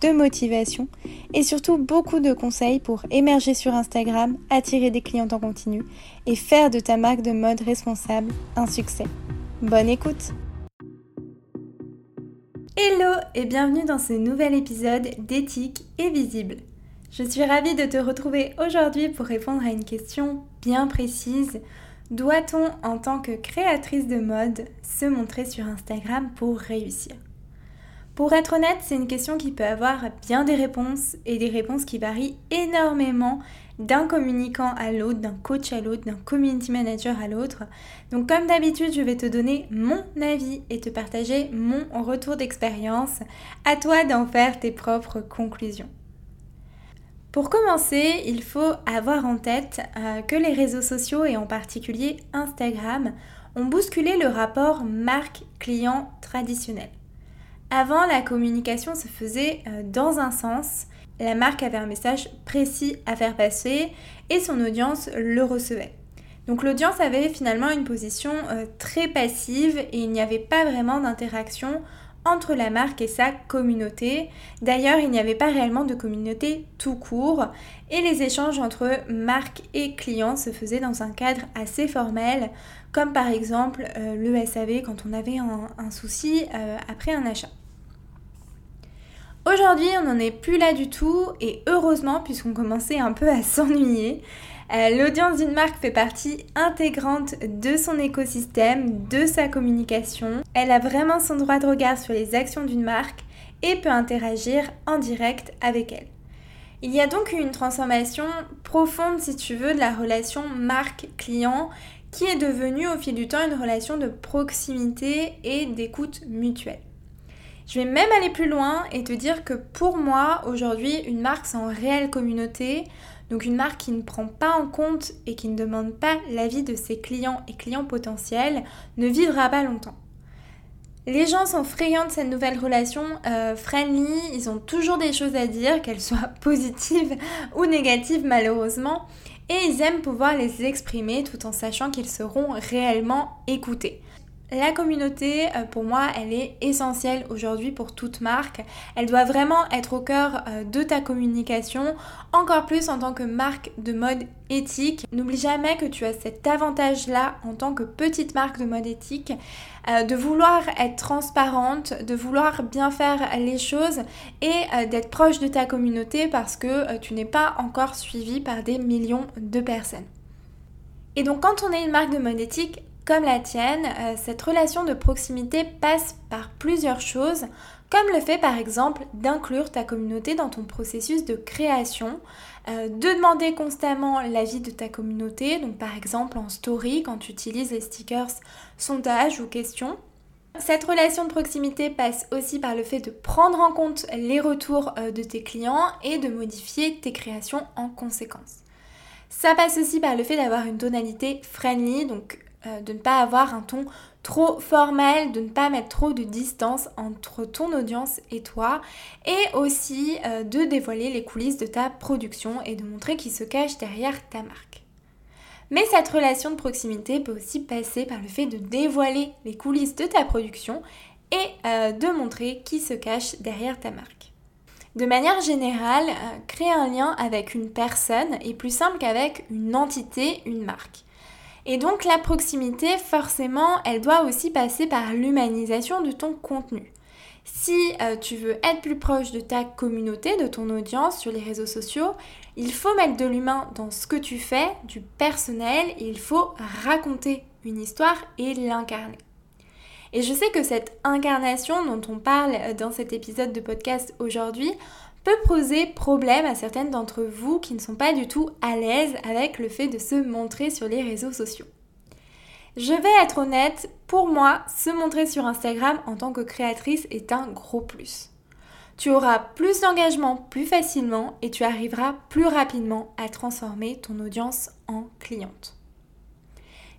de motivation et surtout beaucoup de conseils pour émerger sur Instagram, attirer des clients en continu et faire de ta marque de mode responsable un succès. Bonne écoute Hello et bienvenue dans ce nouvel épisode d'éthique et visible. Je suis ravie de te retrouver aujourd'hui pour répondre à une question bien précise. Doit-on en tant que créatrice de mode se montrer sur Instagram pour réussir? Pour être honnête, c'est une question qui peut avoir bien des réponses et des réponses qui varient énormément d'un communicant à l'autre, d'un coach à l'autre, d'un community manager à l'autre. Donc comme d'habitude, je vais te donner mon avis et te partager mon retour d'expérience. À toi d'en faire tes propres conclusions. Pour commencer, il faut avoir en tête euh, que les réseaux sociaux et en particulier Instagram ont bousculé le rapport marque-client traditionnel. Avant, la communication se faisait euh, dans un sens. La marque avait un message précis à faire passer et son audience le recevait. Donc l'audience avait finalement une position euh, très passive et il n'y avait pas vraiment d'interaction entre la marque et sa communauté. D'ailleurs, il n'y avait pas réellement de communauté tout court et les échanges entre marque et clients se faisaient dans un cadre assez formel, comme par exemple euh, le SAV quand on avait un, souci après un achat. Aujourd'hui, on n'en est plus là du tout et heureusement puisqu'on commençait un peu à s'ennuyer. Euh, l'audience d'une marque fait partie intégrante de son écosystème, de sa communication. Elle a vraiment son droit de regard sur les actions d'une marque et peut interagir en direct avec elle. Il y a donc une transformation profonde, si tu veux, de la relation marque-client qui est devenue au fil du temps une relation de proximité et d'écoute mutuelle. Je vais même aller plus loin et te dire que pour moi, aujourd'hui, une marque sans réelle communauté, donc une marque qui ne prend pas en compte et qui ne demande pas l'avis de ses clients et clients potentiels, ne vivra pas longtemps. Les gens sont friands de cette nouvelle relation euh, friendly, ils ont toujours des choses à dire, qu'elles soient positives ou négatives malheureusement, et ils aiment pouvoir les exprimer tout en sachant qu'ils seront réellement écoutés. La communauté, euh, pour moi, elle est essentielle aujourd'hui pour toute marque. Elle doit vraiment être au cœur euh, de ta communication, encore plus en tant que marque de mode éthique. N'oublie jamais que tu as cet avantage-là en tant que petite marque de mode éthique, euh, de vouloir être transparente, de vouloir bien faire les choses et d'être proche de ta communauté parce que tu n'es pas encore suivi par des millions de personnes. Et donc quand on est une marque de mode éthique, comme la tienne, euh, cette relation de proximité passe par plusieurs choses, comme le fait par exemple d'inclure ta communauté dans ton processus de création, euh, de demander constamment l'avis de ta communauté, donc par exemple en story quand tu utilises les stickers sondage ou questions. Cette relation de proximité passe aussi par le fait de prendre en compte les retours euh, de tes clients et de modifier tes créations en conséquence. Ça passe aussi par le fait d'avoir une tonalité friendly, donc euh, de ne pas avoir un ton trop formel, de ne pas mettre trop de distance entre ton audience et toi, et aussi euh, de dévoiler les coulisses de ta production et de montrer qui se cache derrière ta marque. Mais cette relation de proximité peut aussi passer par le fait de dévoiler les coulisses de ta production et euh, de montrer qui se cache derrière ta marque. De manière générale, créer un lien avec une personne est plus simple qu'avec une entité, une marque. Et donc la proximité, forcément, elle doit aussi passer par l'humanisation de ton contenu. Si euh, tu veux être plus proche de ta communauté, de ton audience sur les réseaux sociaux, il faut mettre de l'humain dans ce que tu fais, du personnel, il faut raconter une histoire et l'incarner. Et je sais que cette incarnation dont on parle dans cet épisode de podcast aujourd'hui peut poser problème à certaines d'entre vous qui ne sont pas du tout à l'aise avec le fait de se montrer sur les réseaux sociaux. Je vais être honnête, pour moi, se montrer sur Instagram en tant que créatrice est un gros plus. Tu auras plus d'engagement plus facilement et tu arriveras plus rapidement à transformer ton audience en cliente.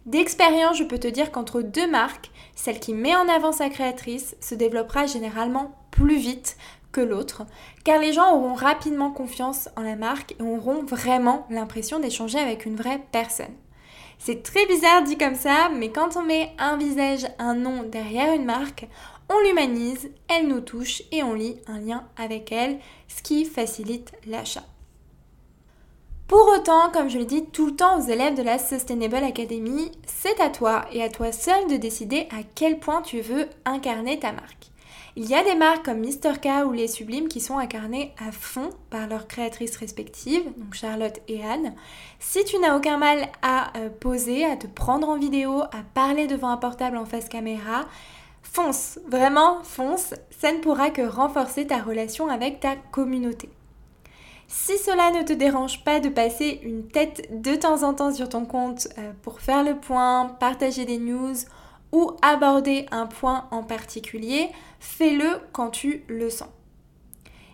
D'expérience, je peux te dire qu'entre deux marques, celle qui met en avant sa créatrice se développera généralement plus vite que l'autre, car les gens auront rapidement confiance en la marque et auront vraiment l'impression d'échanger avec une vraie personne. C'est très bizarre dit comme ça, mais quand on met un visage, un nom derrière une marque, on l'humanise, elle nous touche et on lit un lien avec elle, ce qui facilite l'achat. Pour autant, comme je le dis tout le temps aux élèves de la Sustainable Academy, c'est à toi et à toi seul de décider à quel point tu veux incarner ta marque. Il y a des marques comme Mr. K ou Les Sublimes qui sont incarnées à fond par leurs créatrices respectives, donc Charlotte et Anne. Si tu n'as aucun mal à euh, poser, à te prendre en vidéo, à parler devant un portable en face caméra, fonce, vraiment fonce, ça ne pourra que renforcer ta relation avec ta communauté. Si cela ne te dérange pas de passer une tête de temps en temps sur ton compte euh, pour faire le point, partager des news ou aborder un point en particulier, fais-le quand tu le sens.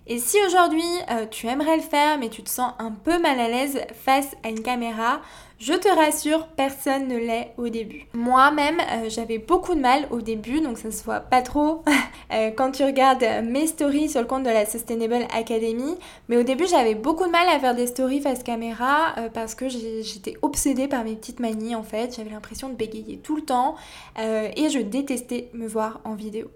Et si aujourd'hui euh, tu aimerais le faire mais tu te sens un peu mal à l'aise face à une caméra, je te rassure, personne ne l'est au début. Moi-même, euh, j'avais beaucoup de mal au début, donc ça se voit pas trop euh, quand tu regardes mes stories sur le compte de la Sustainable Academy. Mais au début, j'avais beaucoup de mal à faire des stories face caméra parce que j'étais obsédée par mes petites manies en fait. J'avais l'impression de bégayer tout le temps et je détestais me voir en vidéo.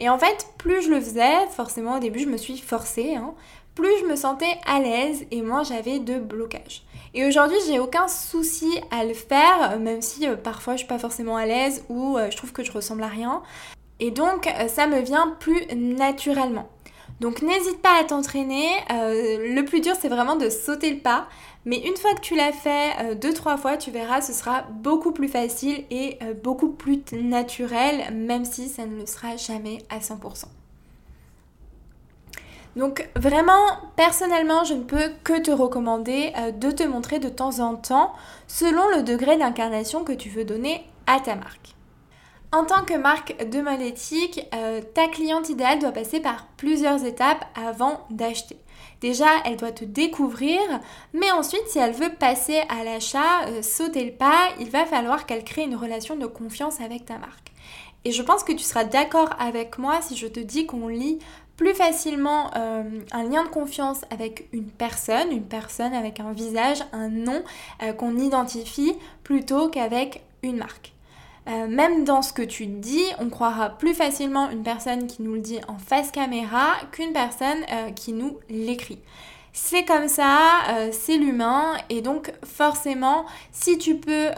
Et en fait, plus je le faisais, forcément au début je me suis forcée, hein, plus je me sentais à l'aise et moins j'avais de blocage. Et aujourd'hui, j'ai aucun souci à le faire, même si euh, parfois je suis pas forcément à l'aise ou euh, je trouve que je ressemble à rien. Et donc, euh, ça me vient plus naturellement. Donc, n'hésite pas à t'entraîner. le plus dur, c'est vraiment de sauter le pas. Mais une fois que tu l'as fait euh, deux, trois fois, tu verras, ce sera beaucoup plus facile et euh, beaucoup plus naturel, même si ça ne le sera jamais à 100%. Donc vraiment, personnellement, je ne peux que te recommander euh, de te montrer de temps en temps selon le degré d'incarnation que tu veux donner à ta marque. En tant que marque de mode éthique, ta cliente idéale doit passer par plusieurs étapes avant d'acheter. Déjà, elle doit te découvrir, mais ensuite, si elle veut passer à l'achat, euh, sauter le pas, il va falloir qu'elle crée une relation de confiance avec ta marque. Et je pense que tu seras d'accord avec moi si je te dis qu'on lit plus facilement euh, un lien de confiance avec une personne, une personne avec un visage, un nom euh, qu'on identifie, plutôt qu'avec une marque. Euh, même dans ce que tu dis, on croira plus facilement une personne qui nous le dit en face caméra qu'une personne euh, qui nous l'écrit. C'est comme ça, euh, c'est l'humain, et donc forcément, si tu peux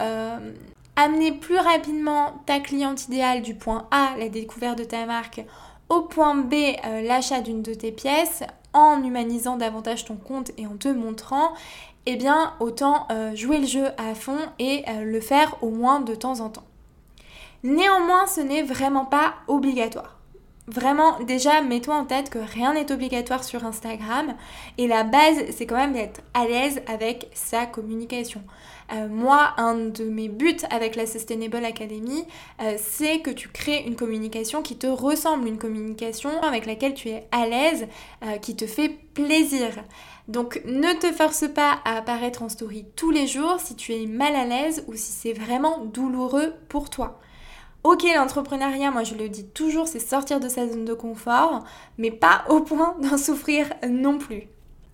amener plus rapidement ta cliente idéale du point A, la découverte de ta marque, au point B, l'achat d'une de tes pièces, en humanisant davantage ton compte et en te montrant, eh bien autant jouer le jeu à fond et le faire au moins de temps en temps. Néanmoins, ce n'est vraiment pas obligatoire. Vraiment, déjà, mets-toi en tête que rien n'est obligatoire sur Instagram et la base, c'est quand même d'être à l'aise avec sa communication. Euh, moi, un de mes buts avec la Sustainable Academy, euh, c'est que tu crées une communication qui te ressemble, une communication avec laquelle tu es à l'aise, euh, qui te fait plaisir. Donc ne te force pas à apparaître en story tous les jours si tu es mal à l'aise ou si c'est vraiment douloureux pour toi. Ok, l'entrepreneuriat, moi je le dis toujours, c'est sortir de sa zone de confort, mais pas au point d'en souffrir non plus.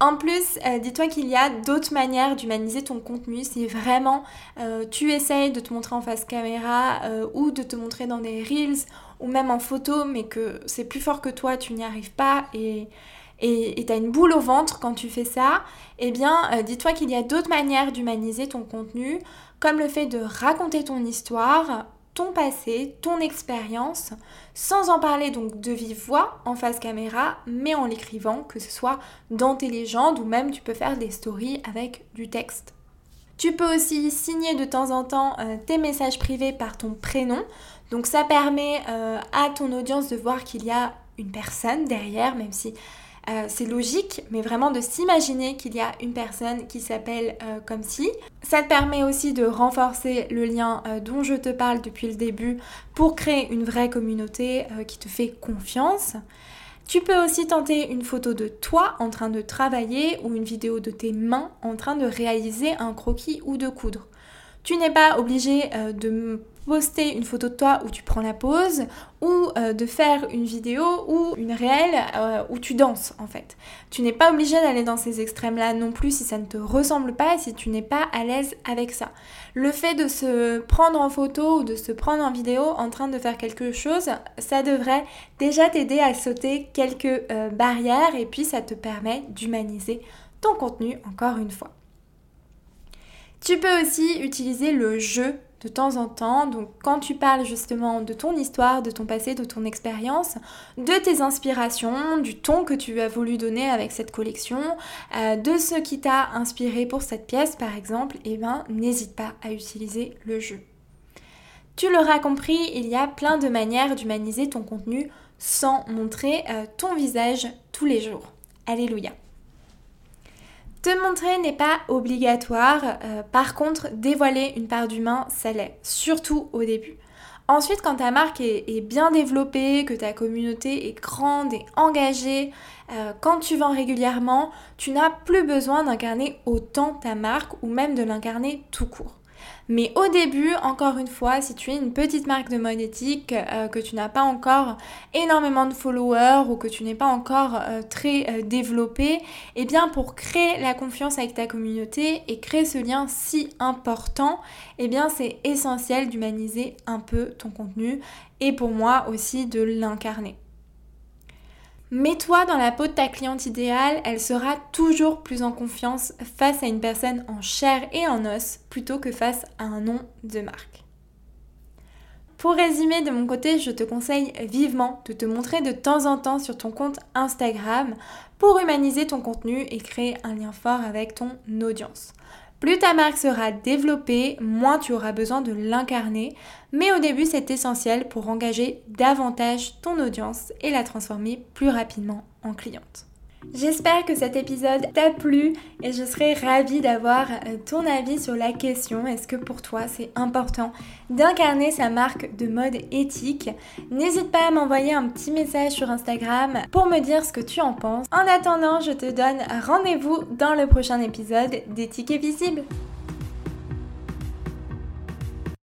En plus, euh, dis-toi qu'il y a d'autres manières d'humaniser ton contenu. Si vraiment euh, tu essayes de te montrer en face caméra euh, ou de te montrer dans des reels ou même en photo, mais que c'est plus fort que toi, tu n'y arrives pas et et tu as une boule au ventre quand tu fais ça, eh bien, dis-toi qu'il y a d'autres manières d'humaniser ton contenu, comme le fait de raconter ton histoire ton passé, ton expérience, sans en parler donc de vive voix en face caméra, mais en l'écrivant, que ce soit dans tes légendes ou même tu peux faire des stories avec du texte. Tu peux aussi signer de temps en temps euh, tes messages privés par ton prénom. Donc ça permet euh, à ton audience de voir qu'il y a une personne derrière, même si euh, c'est logique, mais vraiment de s'imaginer qu'il y a une personne qui s'appelle euh, comme si. Ça te permet aussi de renforcer le lien euh, dont je te parle depuis le début pour créer une vraie communauté qui te fait confiance. Tu peux aussi tenter une photo de toi en train de travailler ou une vidéo de tes mains en train de réaliser un croquis ou de coudre. Tu n'es pas obligé euh, de poster une photo de toi où tu prends la pause ou euh, de faire une vidéo ou une réelle euh, où tu danses en fait. Tu n'es pas obligé d'aller dans ces extrêmes-là non plus si ça ne te ressemble pas et si tu n'es pas à l'aise avec ça. Le fait de se prendre en photo ou de se prendre en vidéo en train de faire quelque chose, ça devrait déjà t'aider à sauter quelques barrières et puis ça te permet d'humaniser ton contenu encore une fois. Tu peux aussi utiliser le jeu de temps en temps. Donc quand tu parles justement de ton histoire, de ton passé, de ton expérience, de tes inspirations, du ton que tu as voulu donner avec cette collection, euh, de ce qui t'a inspiré pour cette pièce par exemple, eh ben n'hésite pas à utiliser le jeu. Tu l'auras compris, il y a plein de manières d'humaniser ton contenu sans montrer euh, ton visage tous les jours. Alléluia. Te montrer n'est pas obligatoire, euh, par contre dévoiler une part d'humain, ça l'est, surtout au début. Ensuite, quand ta marque est, bien développée, que ta communauté est grande et engagée, euh, quand tu vends régulièrement, tu n'as plus besoin d'incarner autant ta marque ou même de l'incarner tout court. Mais au début, encore une fois, si tu es une petite marque de mode éthique, euh, que tu n'as pas encore énormément de followers ou que tu n'es pas encore euh, très euh, développé, eh bien pour créer la confiance avec ta communauté et créer ce lien si important, eh bien c'est essentiel d'humaniser un peu ton contenu et pour moi aussi de l'incarner. Mets-toi dans la peau de ta cliente idéale, elle sera toujours plus en confiance face à une personne en chair et en os plutôt que face à un nom de marque. Pour résumer de mon côté, je te conseille vivement de te montrer de temps en temps sur ton compte Instagram pour humaniser ton contenu et créer un lien fort avec ton audience. Plus ta marque sera développée, moins tu auras besoin de l'incarner, mais au début c'est essentiel pour engager davantage ton audience et la transformer plus rapidement en cliente. J'espère que cet épisode t'a plu et je serais ravie d'avoir euh, ton avis sur la question. Est-ce que pour toi c'est important d'incarner sa marque de mode éthique? N'hésite pas à m'envoyer un petit message sur Instagram pour me dire ce que tu en penses. En attendant, je te donne rendez-vous dans le prochain épisode d'Éthique et Visible.